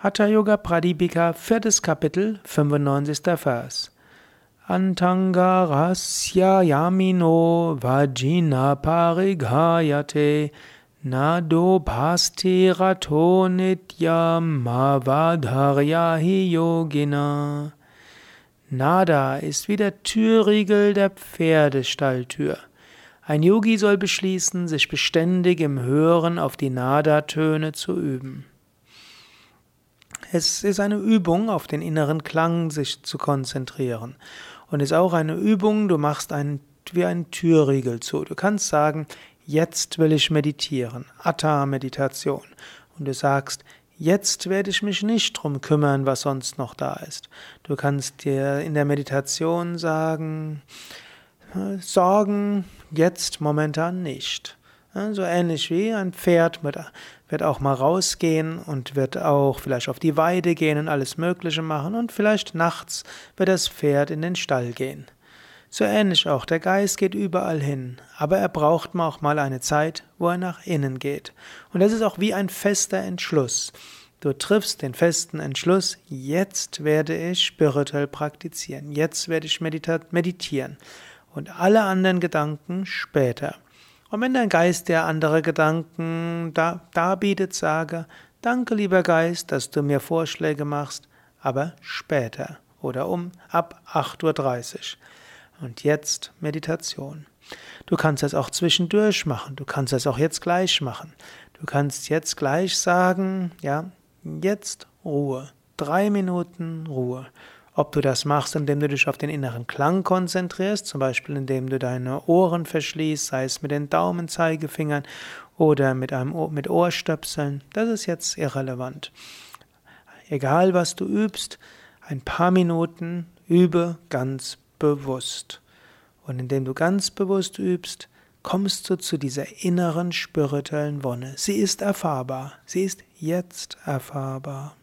Hatha Yoga Pradipika, viertes Kapitel, 95. Vers. Antangarasya yamino vajina parighayate nado bhasti rato yogina. Nada ist wie der Türriegel der Pferdestalltür. Ein Yogi soll beschließen, sich beständig im Hören auf die Nada-Töne zu üben. Es ist eine Übung, auf den inneren Klang sich zu konzentrieren. Und es ist auch eine Übung, du machst einen, wie einen Türriegel zu. Du kannst sagen, jetzt will ich meditieren, Atta-Meditation. Und du sagst, jetzt werde ich mich nicht drum kümmern, was sonst noch da ist. Du kannst dir in der Meditation sagen, Sorgen jetzt momentan nicht. So ähnlich wie ein Pferd wird auch mal rausgehen und wird auch vielleicht auf die Weide gehen und alles Mögliche machen und vielleicht nachts wird das Pferd in den Stall gehen. So ähnlich auch, der Geist geht überall hin, aber er braucht auch mal eine Zeit, wo er nach innen geht. Und das ist auch wie ein fester Entschluss. Du triffst den festen Entschluss, jetzt werde ich spirituell praktizieren, jetzt werde ich meditieren und alle anderen Gedanken später. Und wenn dein Geist dir andere Gedanken darbietet, sage, danke lieber Geist, dass du mir Vorschläge machst, aber später oder um ab 8.30 Uhr. Und jetzt Meditation. Du kannst es auch zwischendurch machen, du kannst es auch jetzt gleich machen. Du kannst jetzt gleich sagen, ja, jetzt Ruhe. Drei Minuten Ruhe. Ob du das machst, indem du dich auf den inneren Klang konzentrierst, zum Beispiel indem du deine Ohren verschließt, sei es mit den Daumenzeigefingern oder mit, einem Ohr, mit Ohrstöpseln, das ist jetzt irrelevant. Egal was du übst, ein paar Minuten übe ganz bewusst. Und indem du ganz bewusst übst, kommst du zu dieser inneren spirituellen Wonne. Sie ist erfahrbar. Sie ist jetzt erfahrbar.